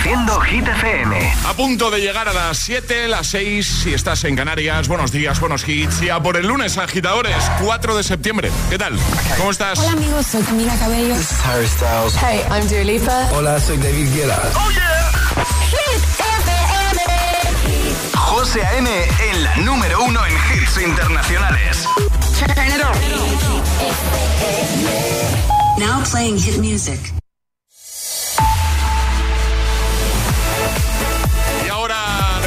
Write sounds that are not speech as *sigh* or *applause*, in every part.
Reproduciendo Hit FM. A punto de llegar a las 7, las 6, si estás en Canarias. Buenos días, buenos hits. Y a por el lunes, agitadores, 4 de septiembre. ¿Qué tal? ¿Cómo estás? Hola, amigos, soy Camila Cabello. This is Harry Styles. Hey, I'm Dua Lipa. Hola, soy David Guetta. ¡Oh, yeah! Hit FM. José A.M. en la número uno en hits internacionales. Turn it on. Now playing hit music.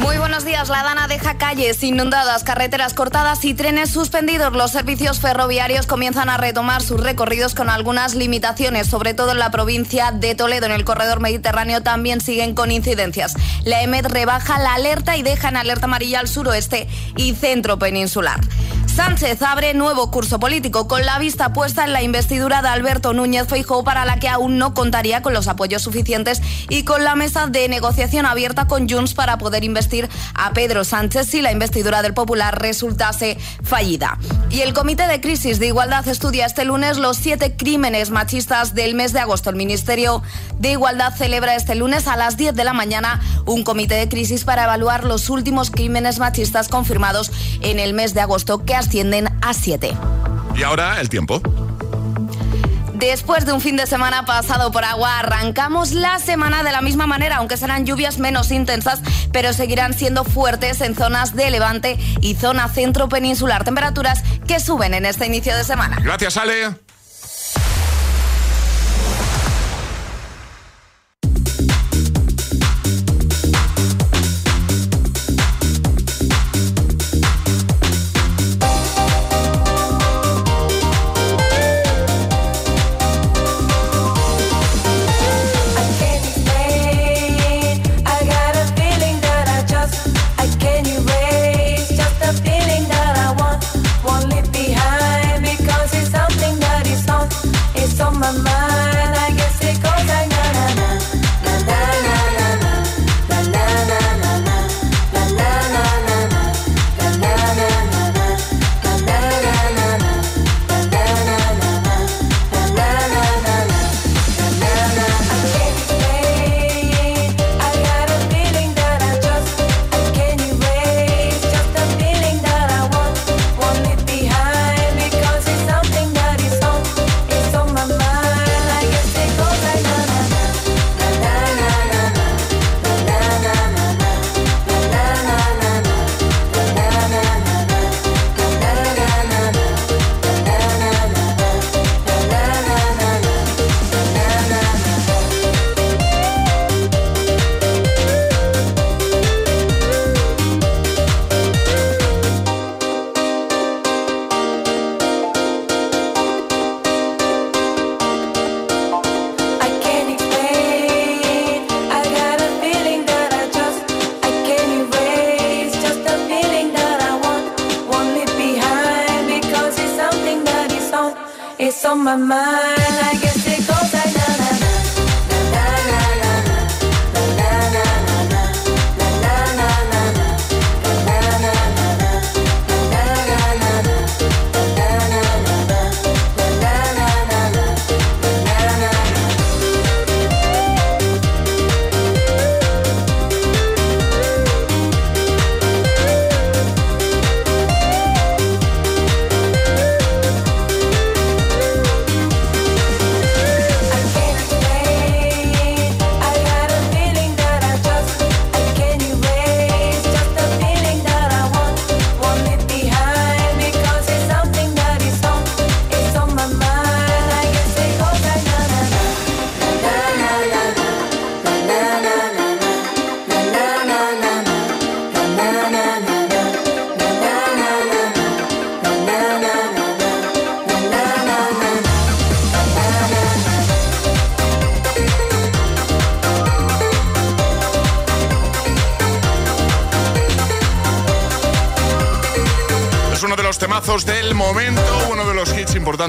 Muy buenos días. La Dana deja calles inundadas, carreteras cortadas y trenes suspendidos. Los servicios ferroviarios comienzan a retomar sus recorridos con algunas limitaciones, sobre todo en la provincia de Toledo. En el corredor mediterráneo también siguen con incidencias. La EMED rebaja la alerta y deja en alerta amarilla al suroeste y centro peninsular. Sánchez abre nuevo curso político con la vista puesta en la investidura de Alberto Núñez Feijóo para la que aún no contaría con los apoyos suficientes y con la mesa de negociación abierta con Junts para poder a Pedro Sánchez si la investidura del Popular resultase fallida. Y el Comité de Crisis de Igualdad estudia este lunes los siete crímenes machistas del mes de agosto. El Ministerio de Igualdad celebra este lunes a las 10 de la mañana un comité de crisis para evaluar los últimos crímenes machistas confirmados en el mes de agosto que ascienden a siete. Y ahora el tiempo. Después de un fin de semana pasado por agua, arrancamos la semana de la misma manera, aunque serán lluvias menos intensas, pero seguirán siendo fuertes en zonas de levante y zona centro peninsular. Temperaturas que suben en este inicio de semana. Gracias, Ale.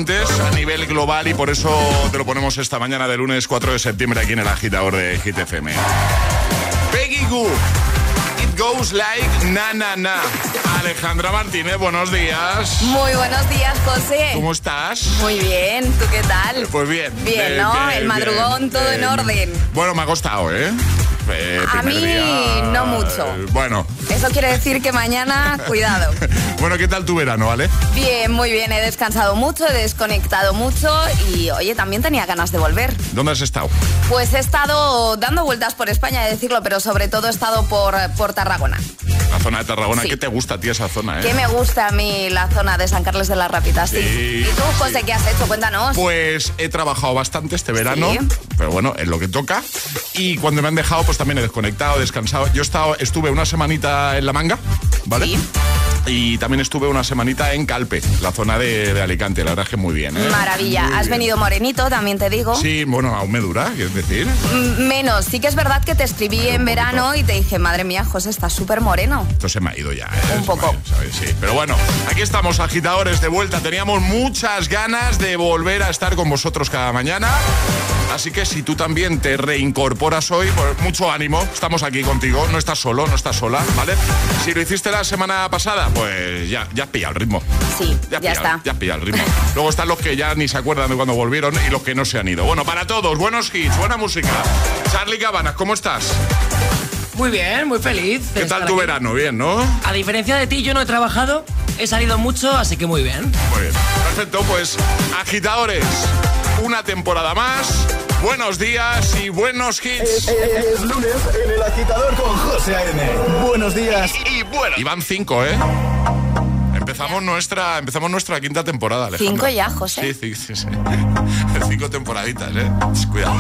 Importantes a nivel global y por eso te lo ponemos esta mañana de lunes 4 de septiembre aquí en el agitador de Hit FM. Peggy Goo, It Goes Like Na Na Na. Alejandra Martínez, buenos días. Muy buenos días, José. ¿Cómo estás? Muy bien, ¿tú qué tal? Pues bien. Bien, ¿no? El madrugón, todo en orden. Bueno, me ha costado, ¿eh? Eh, A mí, día, no mucho. eh, bueno. Eso quiere decir que mañana, *laughs* cuidado. Bueno, ¿qué tal tu verano, vale? Bien, muy bien, he descansado mucho, he desconectado mucho y oye, también tenía ganas de volver. ¿Dónde has estado? Pues he estado dando vueltas por España, de decirlo, pero sobre todo he estado por, por Tarragona. La zona de Tarragona. Sí. ¿Qué te gusta a ti esa zona, eh? Que me gusta a mí la zona de San Carles de la Rápida, sí. Sí, ¿Y tú, José, sí. qué has hecho? Cuéntanos. Pues he trabajado bastante este verano, pero bueno, es lo que toca. Y cuando me han dejado, pues también he desconectado, descansado. Yo he estuve una semanita en La Manga, ¿vale? Y también estuve una semanita en Calpe, la zona de, de Alicante. La verdad es que muy bien, ¿eh? Maravilla. Muy Has bien. venido morenito, también te digo. Sí, bueno, aún me dura, es decir. Mm, Menos. Sí que es verdad que te escribí en verano y te dije, madre mía, José, estás súper moreno. Esto se me ha ido ya. ¿eh? Un poco. ido, ¿sabes? Sí. Pero bueno, aquí estamos, agitadores de vuelta. Teníamos muchas ganas de volver a estar con vosotros cada mañana. Así que si tú también te reincorporas hoy, pues mucho ánimo. Estamos aquí contigo. No estás solo, no estás sola, ¿vale? Si lo hiciste la semana pasada, pues ya, ya has pillado el ritmo. Sí, Ya, has ya pillado, está. Ya has pillado el ritmo. Luego están los que ya ni se acuerdan de cuando volvieron y los que no se han ido. Bueno, para todos, buenos hits, buena música. Charlie Cabanas, ¿cómo estás? Muy bien, muy feliz. ¿Qué tal tu aquí. verano? Bien, ¿no? A diferencia de ti, yo no he trabajado, he salido mucho, así que muy bien. Muy bien. Perfecto, pues agitadores, una temporada más. Buenos días y buenos hits. Es lunes en el agitador con José A.M. Buenos días. Y bueno. Y van cinco, ¿eh? Empezamos nuestra, empezamos nuestra quinta temporada, Alejandra. Cinco ya, José. Sí, sí, sí. sí. *laughs* Cinco temporaditas, ¿eh? Cuidado.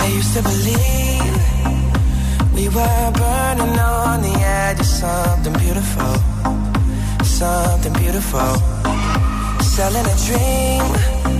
I used to believe we were burning on the edge of something beautiful, something beautiful. Selling a dream,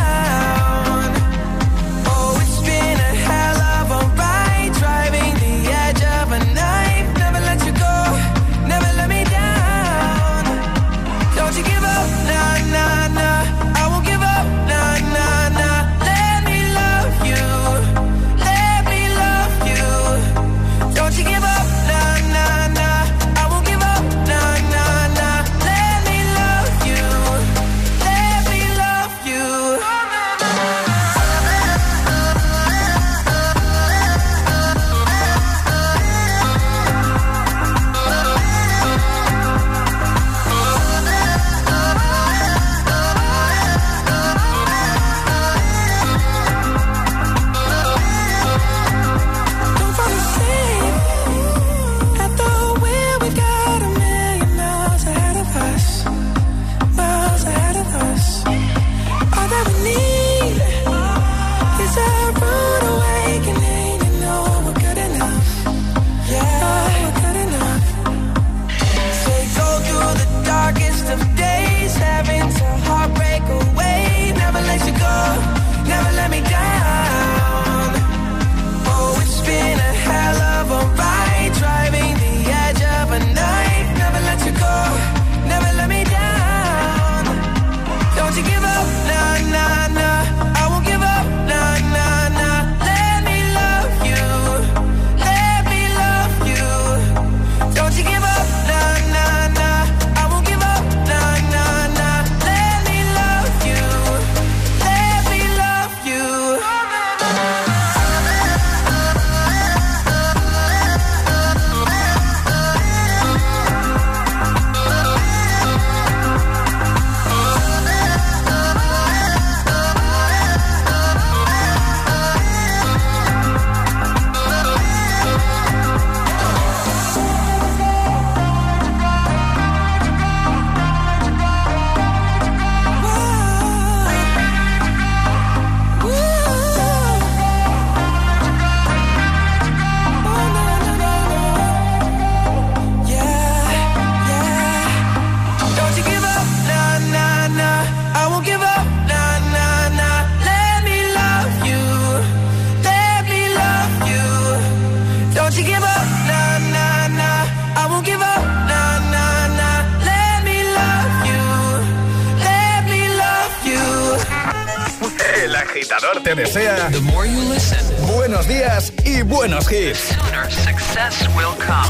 Y buenos hits. success will come.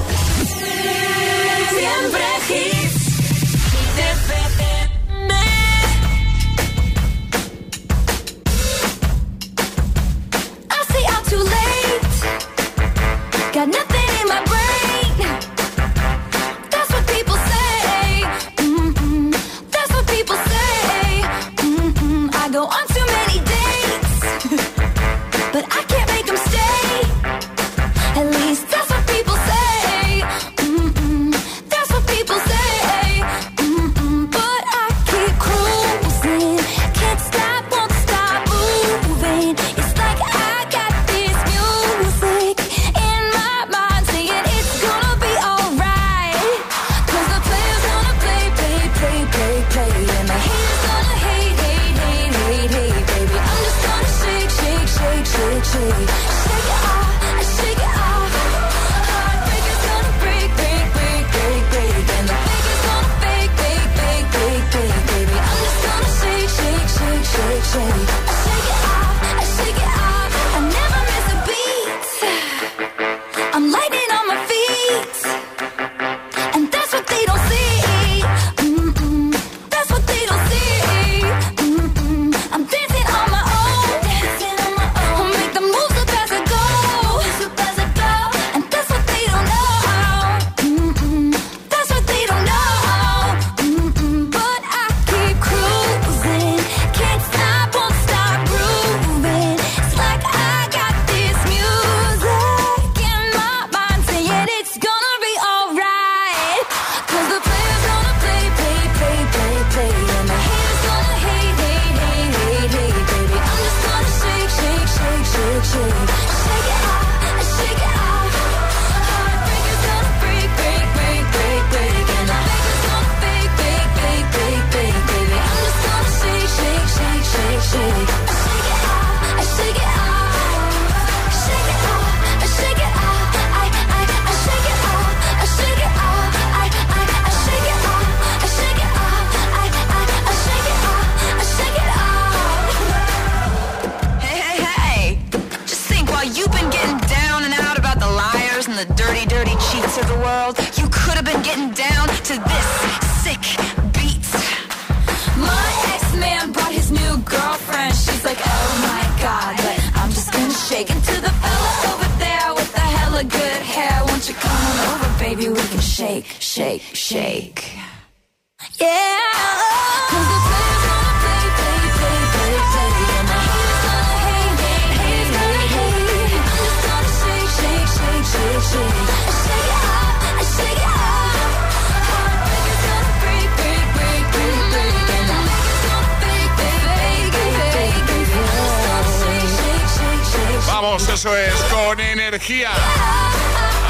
Eso es, con energía.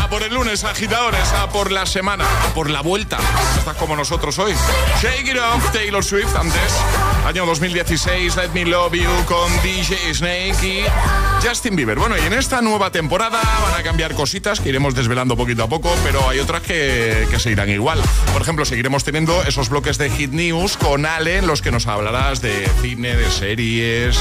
A por el lunes, agitadores, a por la semana, a por la vuelta. Estás como nosotros hoy. Shake It Off, Taylor Swift, antes, año 2016, Let Me Love You con DJ Snake y Justin Bieber. Bueno, y en esta nueva temporada van a cambiar cositas que iremos desvelando poquito a poco, pero hay otras que, que se irán igual. Por ejemplo, seguiremos teniendo esos bloques de Hit News con Ale, en los que nos hablarás de cine, de series,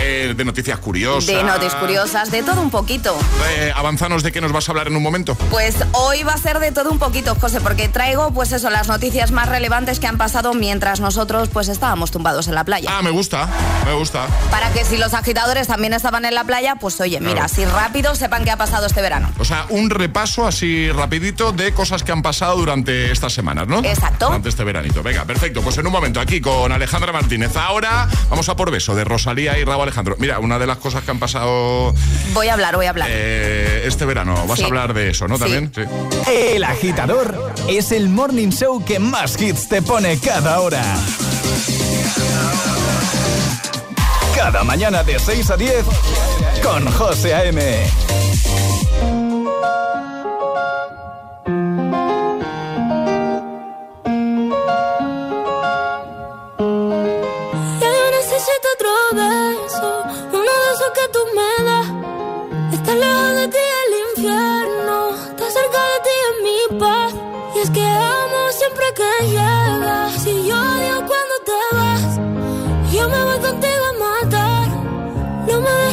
eh, de noticias curiosas. De noticias curiosas, de todo un poquito. Eh, avanzanos de qué nos vas a hablar en un momento. Pues hoy va a ser de todo un poquito, José, porque traigo pues eso, las noticias más relevantes que han pasado mientras nosotros pues estábamos tumbados en la playa. Ah, me gusta, me gusta. Para que si los agitadores también estaban en la playa, pues oye, mira, así rápido sepan qué ha pasado este verano. O sea, un repaso así rapidito de cosas que han pasado durante estas semanas, ¿no? Exacto. Durante este veranito. Venga, perfecto. Pues en un momento aquí con Alejandra Martínez. Ahora vamos a por beso de Rosalía y Raúl Alejandro. Mira, una de las cosas que han pasado Voy a hablar, voy a hablar. eh, este verano. Vas Sí. a hablar de eso, ¿no? Sí. También. Sí. El agitador es el morning show que más hits te pone cada hora. Cada mañana de 6 a 10 con José A.M.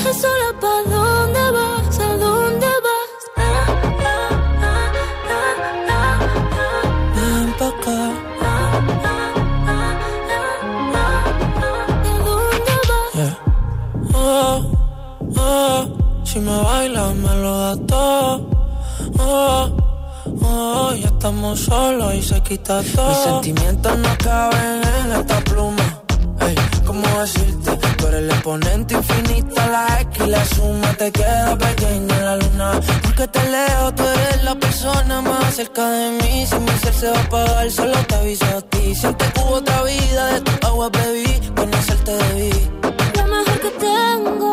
estás sola, ¿pa' dónde vas? ¿A dónde vas? Ah, ah, ah, ah, ah pa' ¿A dónde vas? Eh. Oh, oh. Si me bailas me lo das todo. Oh, ya estamos solos y se quita todo. Mis sentimientos no caben en esta pluma. Ey, ¿cómo decirte? Tú el exponente infinito, la X y la suma te queda pequeña en la luna. Porque te leo, tú eres la persona más cerca de mí. Si mi ser se va a apagar, solo te aviso a ti. Siente que hubo otra vida, de tu agua bebí, conocerte debí. Lo mejor que tengo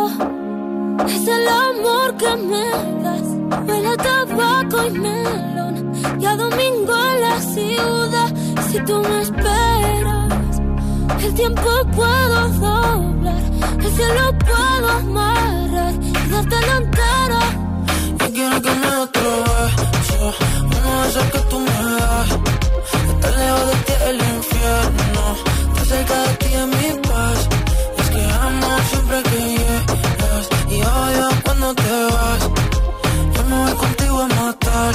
es el amor que me das. Huele a tabaco y melón. Y a domingo en la ciudad. Si tú me esperas, el tiempo puedo doblar. El cielo puedo amarrar darte la entera. Yo quiero que me otro beso, uno de esos que tú me das. Estar lejos de ti el infierno, estar cerca de ti es mi paz. Es que amo siempre que llegas y odio cuando te vas. Yo me voy contigo a matar,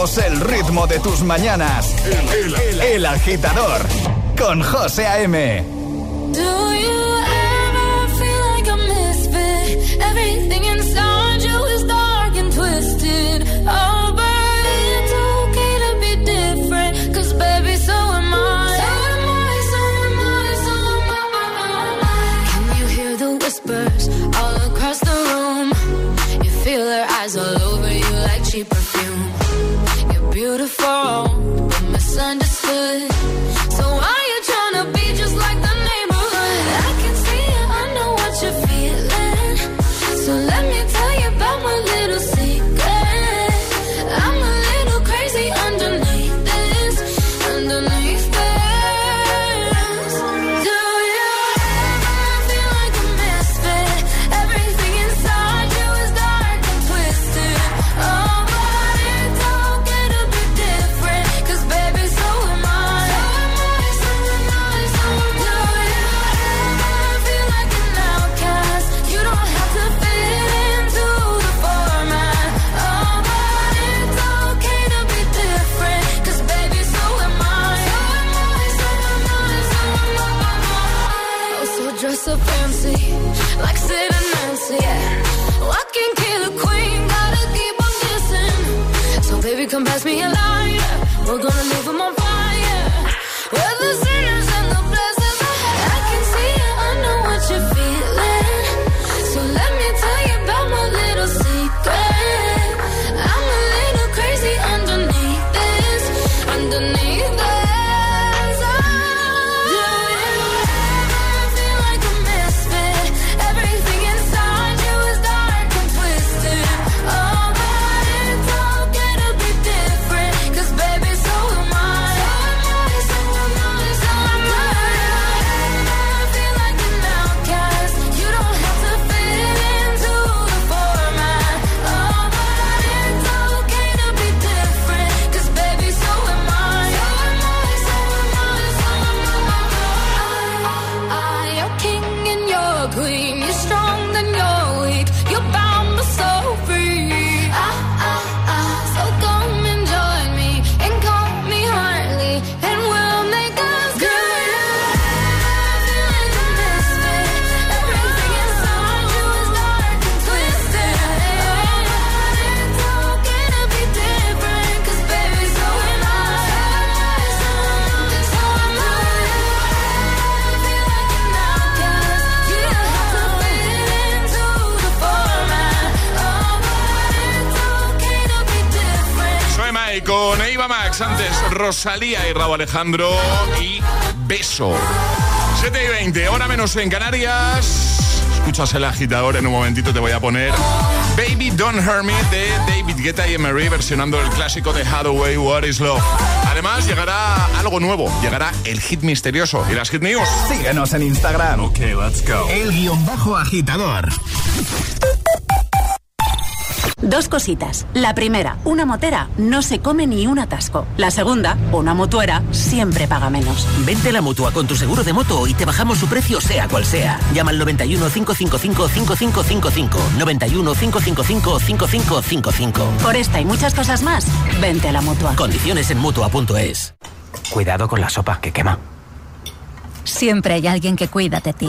El ritmo de tus mañanas. El, agitador con José A.M. Rosalía y Raúl Alejandro y Beso. 7 y 20, hora menos en Canarias. Escuchas el agitador, en un momentito te voy a poner Baby Don't Hurt Me de David Guetta y Emery versionando el clásico de Hathaway, What is Love. Además, llegará algo nuevo, llegará el hit misterioso y las hit news. Síguenos en Instagram. Ok, let's go. El guion bajo agitador. Dos cositas. La primera, una motera no se come ni un atasco. La segunda, una motuera siempre paga menos. Vente a la mutua con tu seguro de moto y te bajamos su precio, sea cual sea. Llama al 91 555 5555. 91 555 5555. Por esta y muchas cosas más, vente a la mutua. Condiciones en mutua.es. Cuidado con la sopa que quema. Siempre hay alguien que cuida de ti.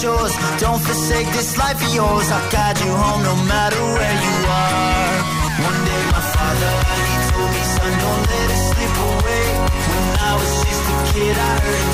shores. Don't forsake this life of yours. I'll guide you home no matter where you are. One day, my father, he told me, Son, don't let it slip away. When I was just a kid, I heard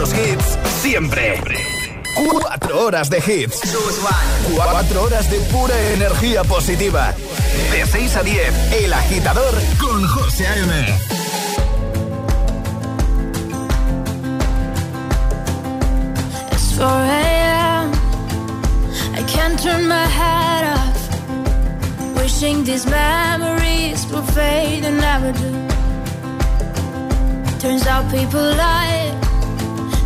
los hits siempre. Cuatro horas de hits. Cuatro horas de pura energía positiva. De 6 a 10, El Agitador con José A.M. It's 4 a.m. I can't turn my head off. Wishing these memories will fade and never do. Turns out people lie.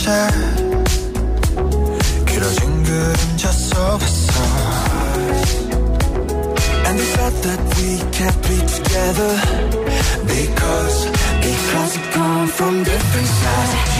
변했었지 길어진 그림자 속에서 And the thought that we can't be together Because, because we come from different sides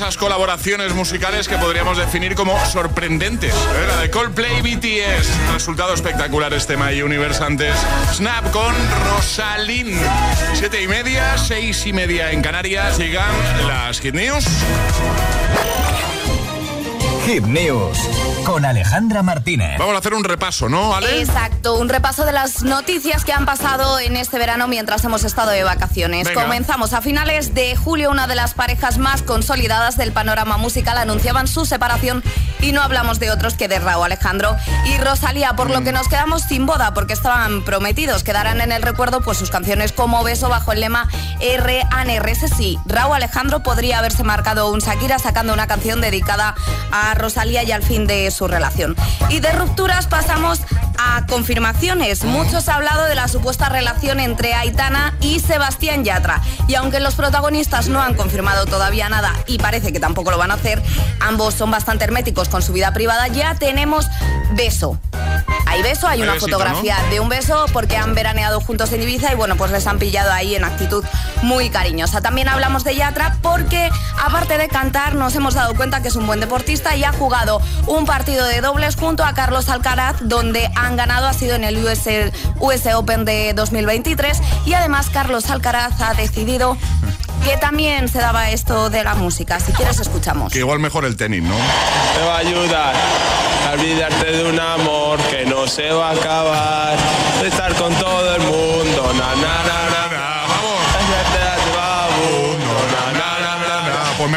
esas colaboraciones musicales que podríamos definir como sorprendentes. ¿eh? La de Coldplay BTS. Resultado espectacular este My Universe antes. Snap con Rosalind. Siete y media, seis y media en Canarias. Llegan las Hit News. Hit News con Alejandra Martínez. Vamos a hacer un repaso, ¿no, Ale? Exacto, un repaso de las noticias que han pasado en este verano mientras hemos estado de vacaciones. Venga. Comenzamos a finales de julio, una de las parejas más consolidadas del panorama musical anunciaban su separación y no hablamos de otros que de Raúl Alejandro y Rosalía, por Mm. lo que nos quedamos sin boda porque estaban prometidos. Quedarán en el recuerdo pues sus canciones como Beso bajo el lema R Ese sí, Raúl Alejandro podría haberse marcado un Shakira sacando una canción dedicada a Rosalía y al fin de su relación. Y de rupturas pasamos a confirmaciones. Muchos ha hablado de la supuesta relación entre Aitana y Sebastián Yatra. Y aunque los protagonistas no han confirmado todavía nada y parece que tampoco lo van a hacer, ambos son bastante herméticos con su vida privada, ya tenemos beso. Hay beso, hay una fotografía de un beso porque han veraneado juntos en Ibiza y bueno, pues les han pillado ahí en actitud muy cariñosa. También hablamos de Yatra porque aparte de cantar nos hemos dado cuenta que es un buen deportista y ha jugado un partido de dobles junto a Carlos Alcaraz donde han ganado, ha sido en el US, US Open de 2023 y además Carlos Alcaraz ha decidido que también se daba esto de la música. Si quieres escuchamos. Que igual mejor el tenis, ¿no? Te va a ayudar a olvidarte de un amor que no se va a acabar. De estar con todo el mundo,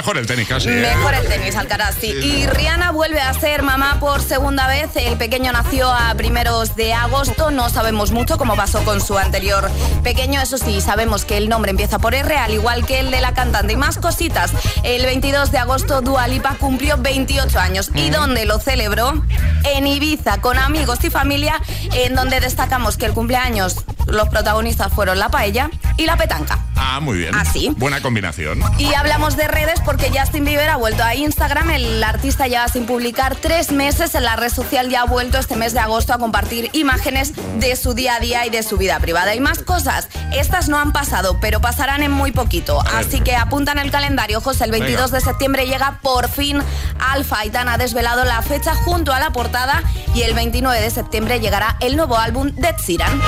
mejor el tenis casi. ¿eh? Mejor el tenis, Alcaraz, sí. Y Rihanna vuelve a ser mamá por segunda vez. El pequeño nació a primeros de agosto. No sabemos mucho cómo pasó con su anterior pequeño. Eso sí, sabemos que el nombre empieza por R, al igual que el de la cantante. Y más cositas. El 22 de agosto, Dua Lipa cumplió 28 años. ¿Y dónde lo celebró? En Ibiza, con amigos y familia, en donde destacamos que el cumpleaños, los protagonistas fueron la paella y la petanca. Ah, muy bien. Así. Buena combinación. Y hablamos de redes porque Justin Bieber ha vuelto a Instagram. El artista lleva sin publicar tres meses en la red social y ha vuelto este mes de agosto a compartir imágenes de su día a día y de su vida privada. Y más cosas. Estas no han pasado, pero pasarán en muy poquito. Así que apuntan el calendario, José. El 22 Venga. de septiembre llega por fin Alfa. Itán ha desvelado la fecha junto a la portada y el 29 de septiembre llegará el nuevo álbum de Sheeran.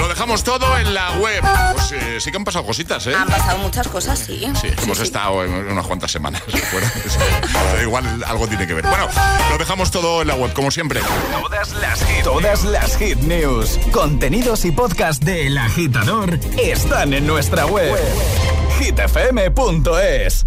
Lo dejamos todo en la web. Pues eh, sí que han pasado cositas, ¿eh? Han pasado muchas cosas, sí. Sí, hemos estado en unas cuantas semanas fuera. *laughs* Pero igual algo tiene que ver. Bueno, lo dejamos todo en la web, como siempre. Todas las hit, todas las hit news, contenidos y podcast de El Agitador están en nuestra web. hitfm.es.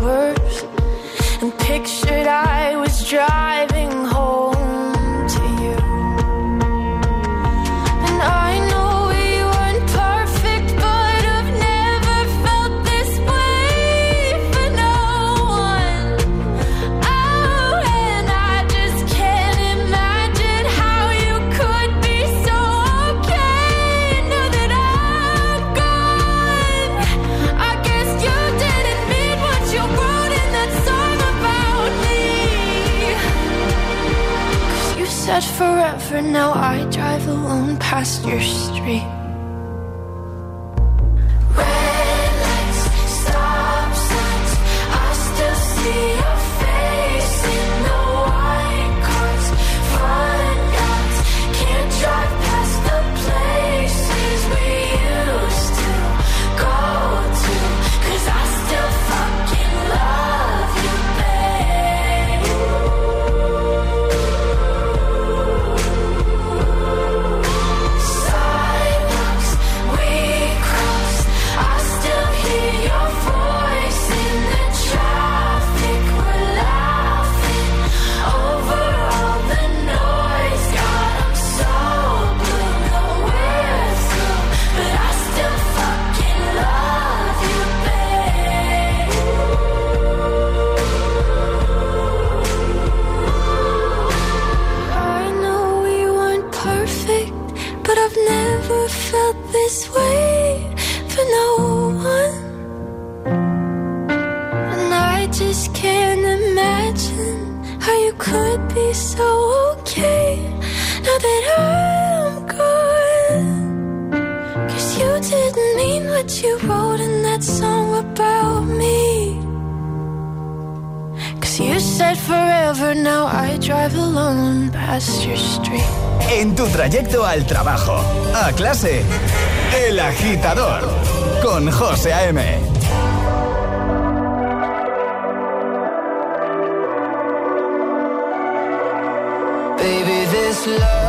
the suburbs and pictured I was driving now I drive alone past your. En tu trayecto al trabajo, a clase, El Agitador, con José A.M. Baby, this love,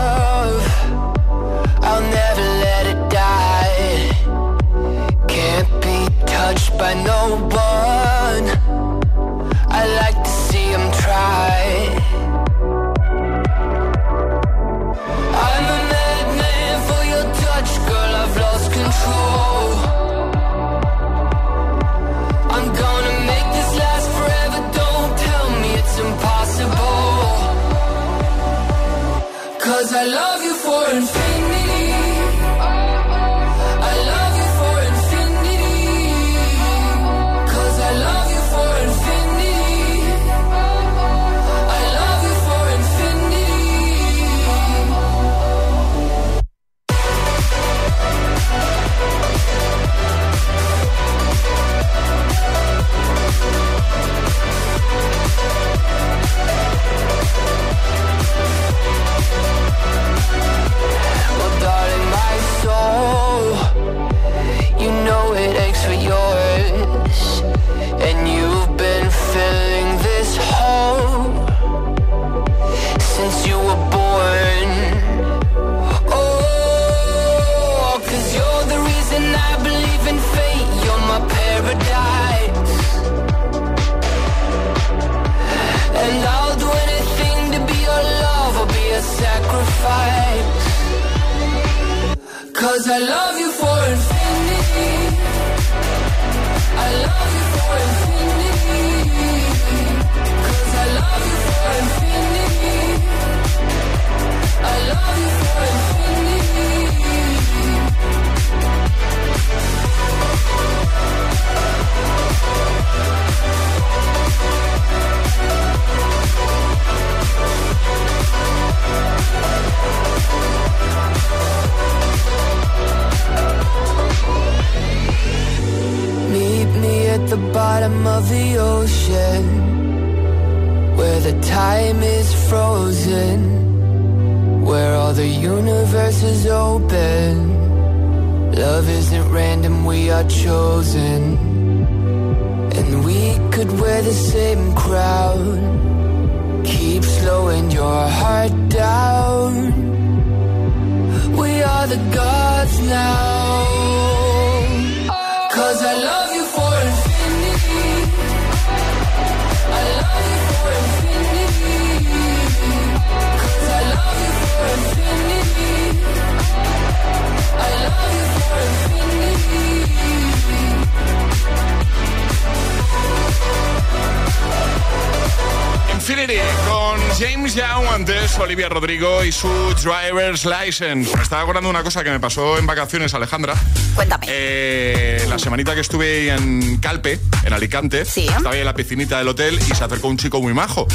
Driver's License. Me estaba acordando una cosa que me pasó en vacaciones, Alejandra. Cuéntame. Eh, la semanita que estuve en Calpe, en Alicante, estaba ahí en la piscinita del hotel y se acercó un chico muy majo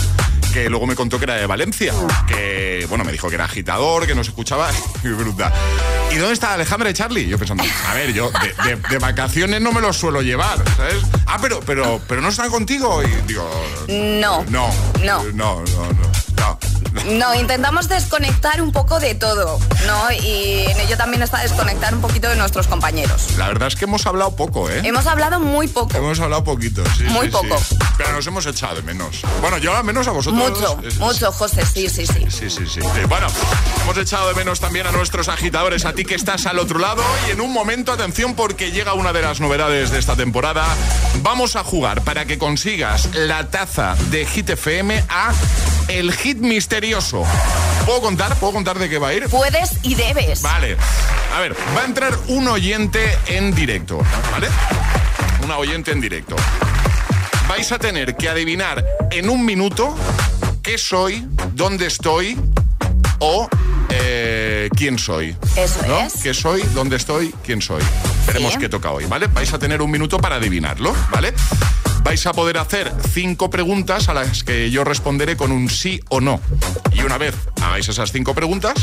que luego me contó que era de Valencia, que bueno, me dijo que era agitador, que nos escuchaba *laughs* y brutal. ¿Y dónde está Alejandra y Charlie? Yo pensando, a ver, yo de, de- de vacaciones no me los suelo llevar, ¿sabes? Ah, pero, pero, pero no están contigo y digo, No. no, No. no, no, no, no. Intentamos desconectar un poco de todo, ¿no? Y en ello también está desconectar un poquito de nuestros compañeros. La verdad es que hemos hablado poco, ¿eh? Hemos hablado muy poco. Hemos hablado poquito, sí. Muy sí, poco. sí. Pero nos hemos echado de menos. Bueno, yo al menos a vosotros. Mucho, es- mucho, José, sí, sí, sí. Sí, sí, sí. Bueno, hemos echado de menos también a nuestros agitadores, a ti que estás al otro lado. Y en un momento, atención, porque llega una de las novedades de esta temporada. Vamos a jugar para que consigas la taza de Hit FM a el hit ¿Puedo contar? ¿Puedo contar de qué va a ir? Puedes y debes. Vale. A ver, va a entrar un oyente en directo, ¿vale? Una oyente en directo. Vais a tener que adivinar en un minuto qué soy, dónde estoy o eh, quién soy. Eso ¿no? es. ¿Qué soy, dónde estoy, quién soy? Veremos Sí. qué toca hoy, ¿vale? Vais a tener un minuto para adivinarlo, ¿vale? Vais a poder hacer cinco preguntas a las que yo responderé con un sí o no. Y una vez hagáis esas cinco preguntas,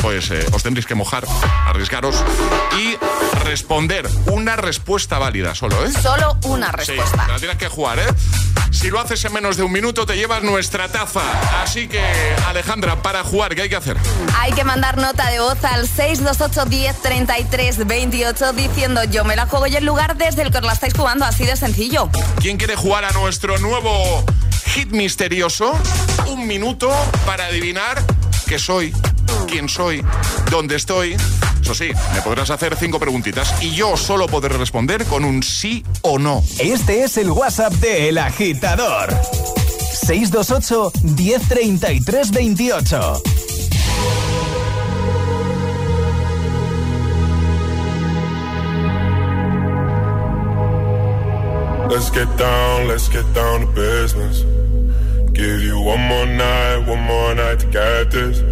pues eh, os tendréis que mojar, arriesgaros y responder una respuesta válida solo, ¿eh? Solo una Sí, respuesta. te la tienes que jugar, ¿eh? Si lo haces en menos de un minuto, te llevas nuestra taza. Así que, Alejandra, para jugar, ¿qué hay que hacer? Hay que mandar nota de voz al 628 10 33 28 diciendo yo me la juego y el lugar desde el que os la estáis jugando, así de sencillo. ¿Quién quiere jugar a nuestro nuevo hit misterioso? Un minuto para adivinar qué soy, quién soy, dónde estoy. Eso sí, me podrás hacer cinco preguntitas y yo solo podré responder con un sí o no. Este es el WhatsApp de El Agitador. 628 1033 28. Let's get down, let's get down to business. Give you one more night, one more night to get this.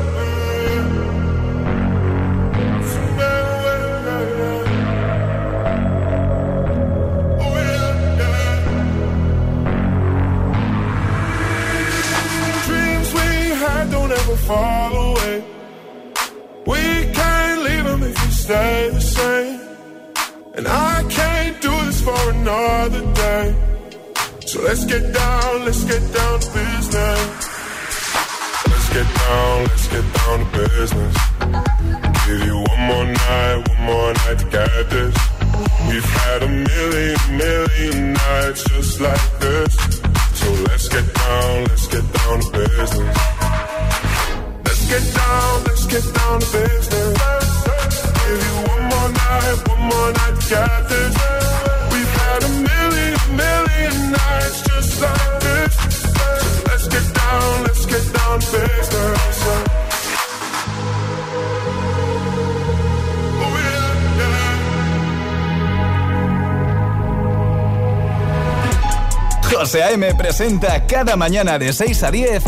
presenta cada mañana de 6 a 10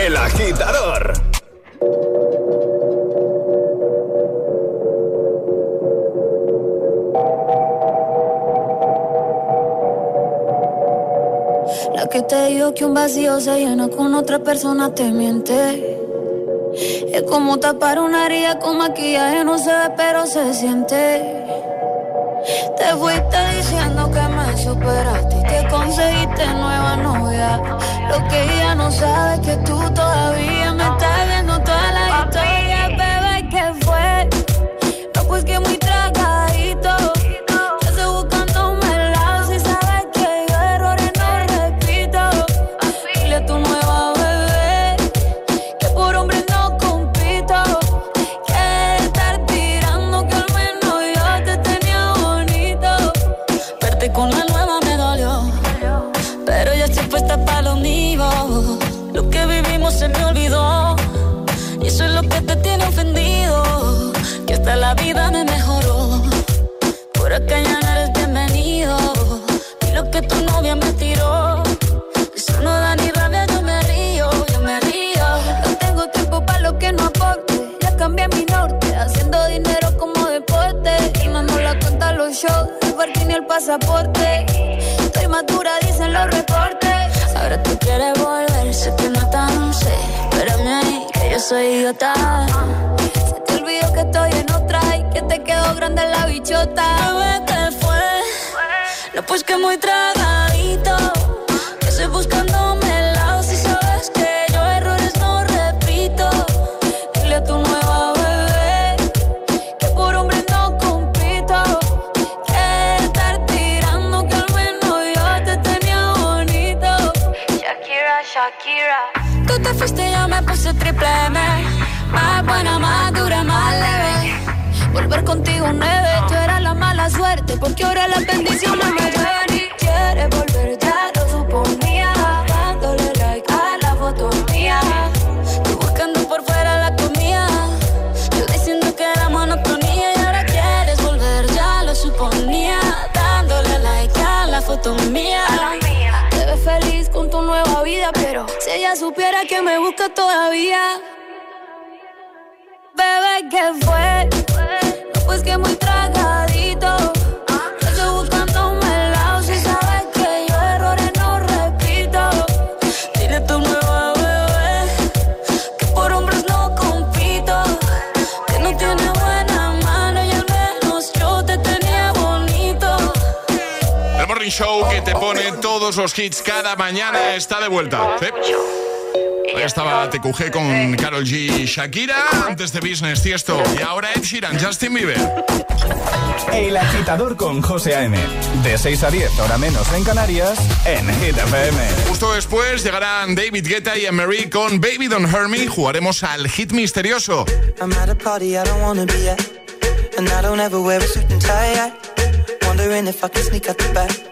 El Agitador. La que te dijo que un vacío se llena con otra persona te miente. Es como tapar una herida con maquillaje, no se ve, pero se siente. Te fuiste diciendo que me superaste y que conseguiste nueva novia. Lo que ella no sabe es que tú todavía todos los hits cada mañana está de vuelta. ¿sí? Ahí estaba TQG con Carol G y Shakira, antes de Business Tiesto y ahora Ed Sheeran, Justin Bieber. El agitador con José A.M. De 6 a 10, hora menos en Canarias, en Hit FM. Justo después llegarán David Guetta y Emery con Baby Don't Hurt Me. Jugaremos al hit misterioso. I'm at a party I don't wanna be at. And I don't ever wear a suit and tie. I wondering if I can sneak out the back.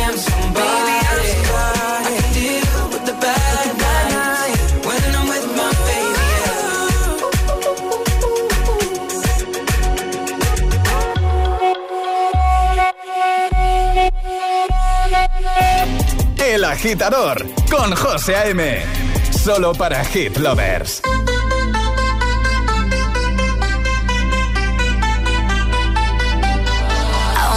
El Agitador, con José A.M. Solo para Hit Lovers. I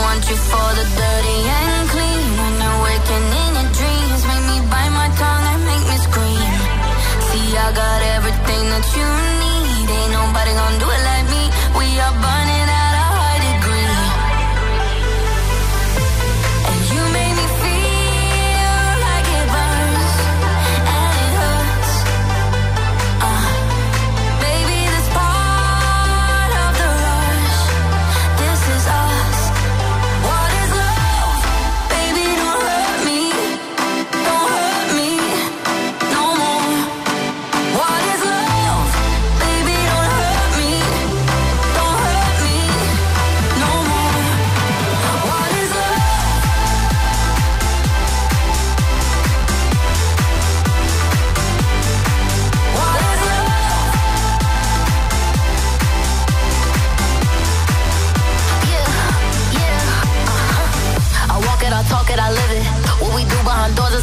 want you for the dirty and clean. When you're waking in your dreams, make me bite my tongue and make me scream. See, I got everything that you need.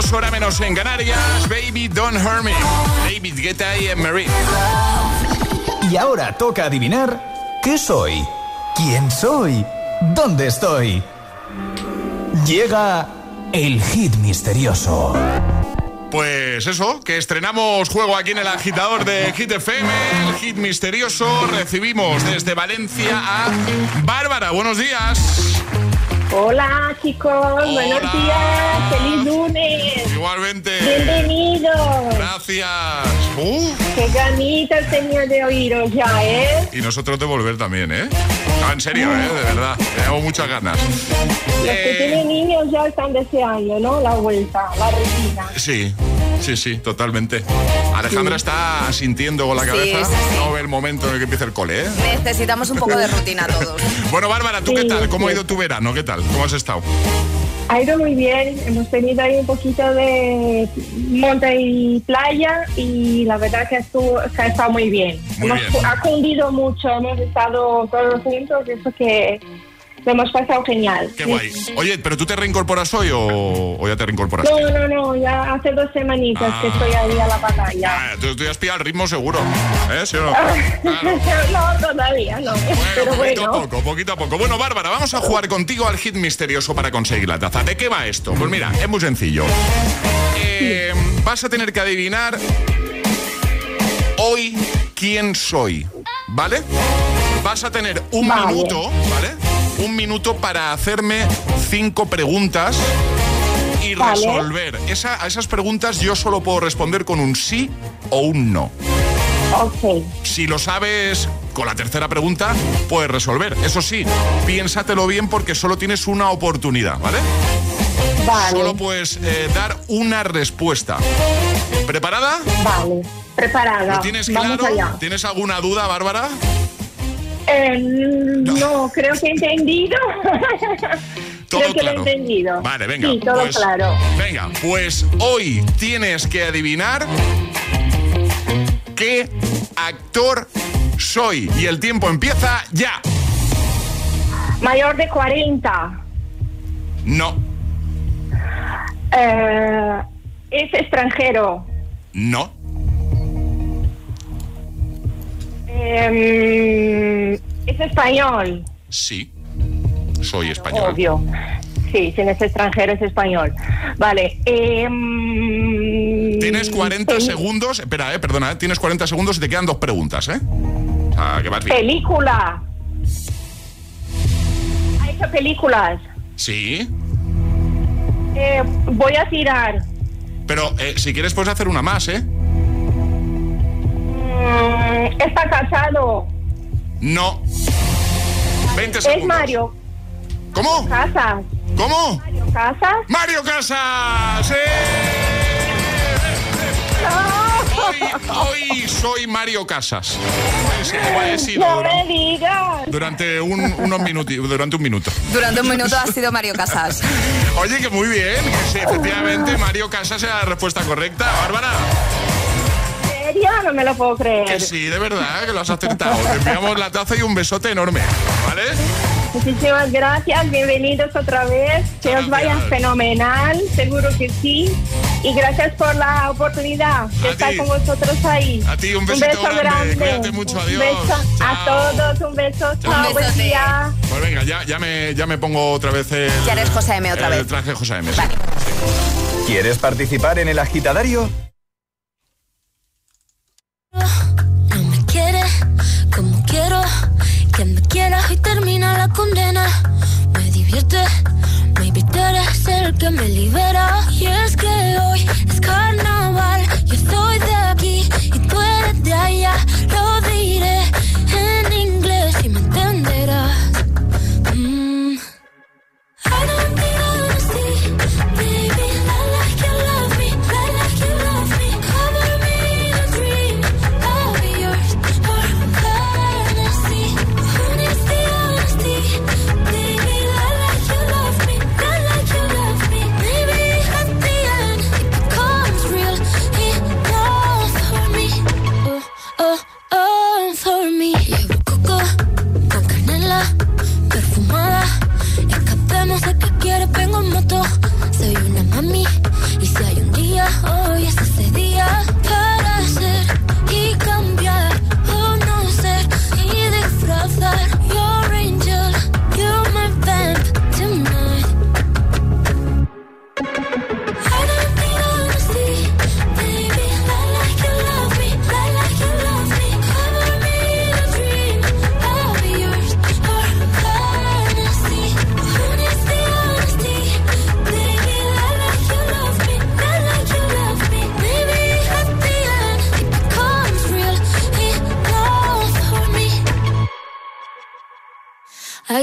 don't hurt 7.52, hora menos en Canarias. Baby, don't hurt me. David Guetta y Marie. Y ahora toca adivinar qué soy, quién soy, dónde estoy. Llega el hit misterioso. Pues eso, que estrenamos juego aquí en el agitador de Hit FM, el hit misterioso. Recibimos desde Valencia a Bárbara. Buenos días. Hola chicos, buenos días, feliz lunes. Igualmente. Bienvenidos. Gracias. Uh, Qué ganitas tenía de oíros ya, ¿eh? y nosotros de volver también, ¿eh? No, en serio, ¿eh? De verdad. Tenemos muchas ganas. Los que Eh, tienen niños ya están deseando, ¿no? La vuelta, la rutina. Sí, sí, sí, totalmente. Alejandra está sintiendo con la cabeza. sí, sí. No ve el momento en el que empieza el cole, ¿eh? Necesitamos un poco de rutina *laughs* todos. Bueno, Bárbara, ¿tú qué tal? ¿Cómo ha ido tu verano? ¿Qué tal? ¿Cómo has estado? Ha ido muy bien, hemos tenido ahí un poquito de monte y playa y la verdad que, estuvo, que ha estado muy bien. Muy hemos, bien. Ha cundido mucho, hemos estado todos juntos, eso que lo hemos pasado genial. Qué Sí. guay. Oye, ¿pero tú te reincorporas hoy o, o ya te reincorporaste? No, no, no, ya hace dos semanitas que Ah. estoy ahí a la batalla. Ah, tú, tú ya has pillado el ritmo seguro. ¿Eh? ¿Sí o no? *laughs* no, todavía no. Pero poquito bueno. a poco, poquito a poco. Bueno, Bárbara, vamos a jugar contigo al hit misterioso para conseguir la taza. ¿De qué va esto? Pues mira, es muy sencillo. Eh, vas a tener que adivinar hoy quién soy, ¿vale? Vas a tener un Vale. minuto, ¿vale? Un minuto para hacerme cinco preguntas y Vale. resolver. Esa- a esas preguntas yo solo puedo responder con un sí o un no. Ok, Si lo sabes con la tercera pregunta, puedes resolver. Eso sí, piénsatelo bien porque solo tienes una oportunidad, ¿vale? vale, Solo puedes eh, dar una respuesta. ¿Preparada? vale. Preparada. ¿Lo tienes Vamos claro? allá. ¿Tienes alguna duda, Bárbara? Eh, no, creo que he entendido. Todo creo que lo claro. he entendido. Vale, venga. Sí, todo pues, claro. Venga, pues hoy tienes que adivinar qué actor soy. Y el tiempo empieza ya. Mayor de 40. No, Eh, es extranjero. no, Eh, es español. sí. Soy español. Obvio. Sí, si no es extranjero es español. Vale. em, Tienes 40 peli- segundos. Espera, eh, perdona, eh, tienes 40 segundos y te quedan dos preguntas, ¿eh? O sea, que vas bien. Película. Ha hecho películas. Sí, Eh, voy a tirar. pero eh, si quieres puedes hacer una más, ¿eh? Mm, está casado. No. 20 Es segundos. Mario. ¿Cómo? Casas. ¿Cómo? Mario Casas. ¡Mario Casas! ¡Sí! Hoy, hoy soy Mario Casas. Sí, he sido No me durante, digas. durante un, unos minuti- durante un minuto. Durante un minuto ha sido Mario Casas. Oye, que muy bien, que sí, efectivamente Mario Casas era la respuesta correcta. Bárbara, ¿En serio? No me lo puedo creer. que sí, de verdad, que lo has acertado. Te enviamos la taza y un besote enorme, ¿vale? Muchísimas gracias, bienvenidos otra vez. Que os vaya fenomenal, seguro que sí. Y gracias por la oportunidad de A estar ti. con vosotros ahí. A ti, un besito beso grande. grande. Cuídate mucho, Un adiós. beso a todos, un beso. Chao, buen día. Pues venga, ya, ya, me, ya me pongo otra vez el, Ya eres José M otra el vez. traje José M. sí. ¿Quieres participar en el agitadario? No me quiere como quiero que me quieras y termina la condena. Me divierte, maybe tú eres el que me libera. Y es que hoy es carnaval, yo soy de aquí y tú eres de allá. Lo diré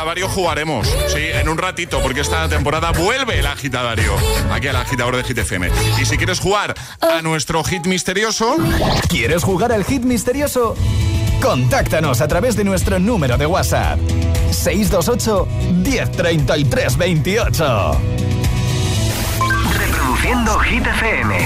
Agitadario jugaremos, sí, en un ratito, porque esta temporada vuelve el agitadario, aquí al agitador de Hit FM. Y si quieres jugar a nuestro hit misterioso, ¿Quieres jugar al hit misterioso? Contáctanos a través de nuestro número de WhatsApp. 628 1033 28. Reproduciendo Hit FM.